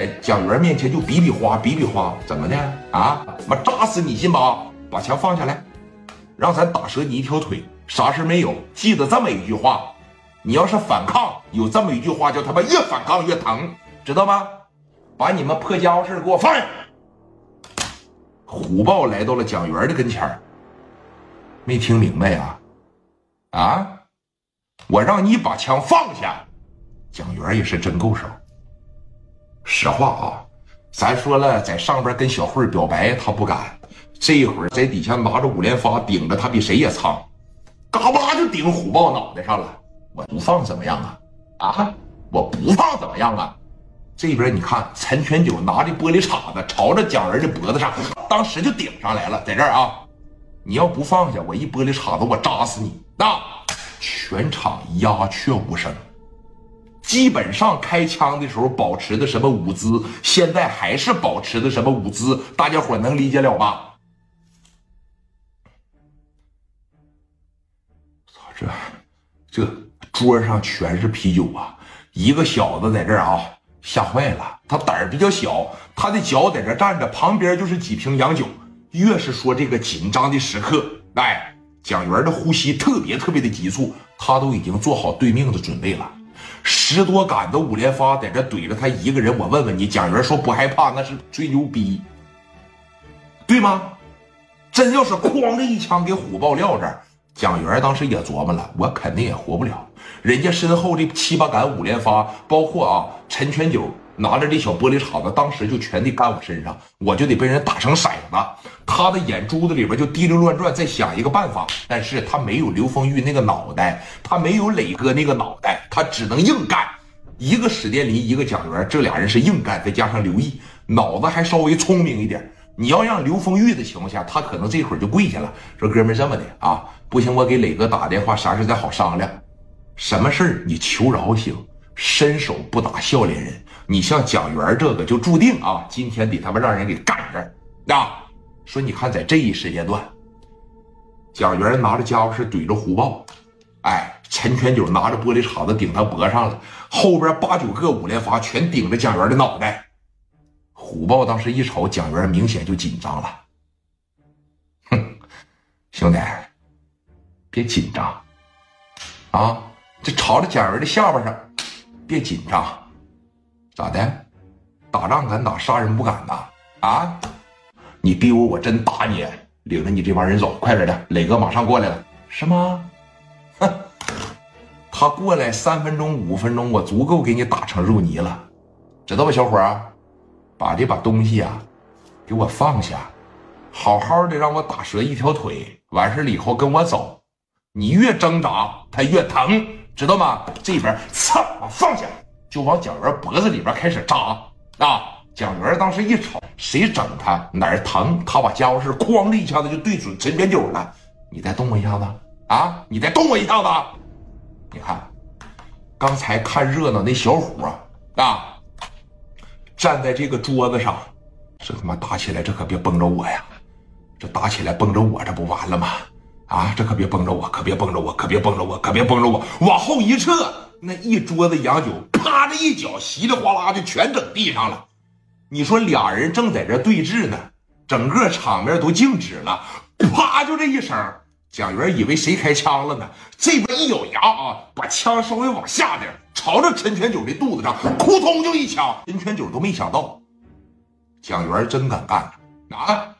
在蒋元面前就比比划比比划，怎么的啊？妈扎死你信吧？把枪放下来，让咱打折你一条腿，啥事没有。记得这么一句话，你要是反抗，有这么一句话叫他妈越反抗越疼，知道吗？把你们破家伙事给我放下。虎豹来到了蒋元的跟前没听明白呀？啊！我让你把枪放下，蒋元也是真够手。实话啊，咱说了，在上边跟小慧表白，他不敢。这一会儿在底下拿着五连发顶着他，比谁也苍，嘎巴就顶虎豹脑袋上了。我不放怎么样啊？啊！我不放怎么样啊？这边你看，陈全九拿着玻璃碴子朝着蒋仁的脖子上，当时就顶上来了。在这儿啊，你要不放下，我一玻璃碴子，我扎死你！那全场鸦雀无声。基本上开枪的时候保持的什么舞姿，现在还是保持的什么舞姿？大家伙能理解了吧？操，这这桌上全是啤酒啊！一个小子在这儿啊，吓坏了。他胆儿比较小，他的脚在这站着，旁边就是几瓶洋酒。越是说这个紧张的时刻，哎，蒋元的呼吸特别特别的急促，他都已经做好对命的准备了。十多杆子五连发在这怼着他一个人，我问问你，蒋元说不害怕那是吹牛逼，对吗？真要是哐的一枪给虎豹撂这儿，蒋元当时也琢磨了，我肯定也活不了。人家身后这七八杆五连发，包括啊陈全九拿着这小玻璃碴子，当时就全得干我身上，我就得被人打成筛子。他的眼珠子里边就滴溜乱转，在想一个办法，但是他没有刘丰玉那个脑袋，他没有磊哥那个脑袋，他只能硬干。一个史殿林，一个蒋元，这俩人是硬干，再加上刘毅，脑子还稍微聪明一点。你要让刘丰玉的情况下，他可能这会儿就跪下了，说：“哥们，这么的啊，不行，我给磊哥打电话，啥事再好商量。什么事儿你求饶行，伸手不打笑脸人。你像蒋元这个，就注定啊，今天得他妈让人给干这啊。”说，你看，在这一时间段，蒋元拿着家伙事怼着虎豹，哎，陈全九拿着玻璃碴子顶他脖上了，后边八九个五连发全顶着蒋元的脑袋。虎豹当时一瞅蒋元，明显就紧张了。哼，兄弟，别紧张啊！这朝着蒋元的下巴上，别紧张，咋的？打仗敢打，杀人不敢呐？啊？你逼我，我真打你！领着你这帮人走，快点的，磊哥马上过来了，是吗？他过来三分钟、五分钟，我足够给你打成肉泥了，知道吧，小伙儿？把这把东西啊，给我放下，好好的让我打折一条腿，完事了以后跟我走。你越挣扎，他越疼，知道吗？这边，操，放下，就往蒋元脖子里边开始扎啊！蒋元当时一瞅，谁整他哪儿疼？他把家伙事哐的一下子就对准陈全九了。你再动我一下子啊！你再动我一下子！你看，刚才看热闹那小伙啊啊，站在这个桌子上，这他妈打起来，这可别崩着我呀！这打起来崩着我，这不完了吗？啊，这可别崩着我，可别崩着我，可别崩着我，可别崩着我！往后一撤，那一桌子洋酒，啪的一脚，稀里哗啦就全整地上了。你说俩人正在这对峙呢，整个场面都静止了。啪！就这一声，蒋元以为谁开枪了呢？这边一咬牙啊，把枪稍微往下点，朝着陈全九的肚子上，扑通就一枪。陈全九都没想到，蒋元真敢干啊！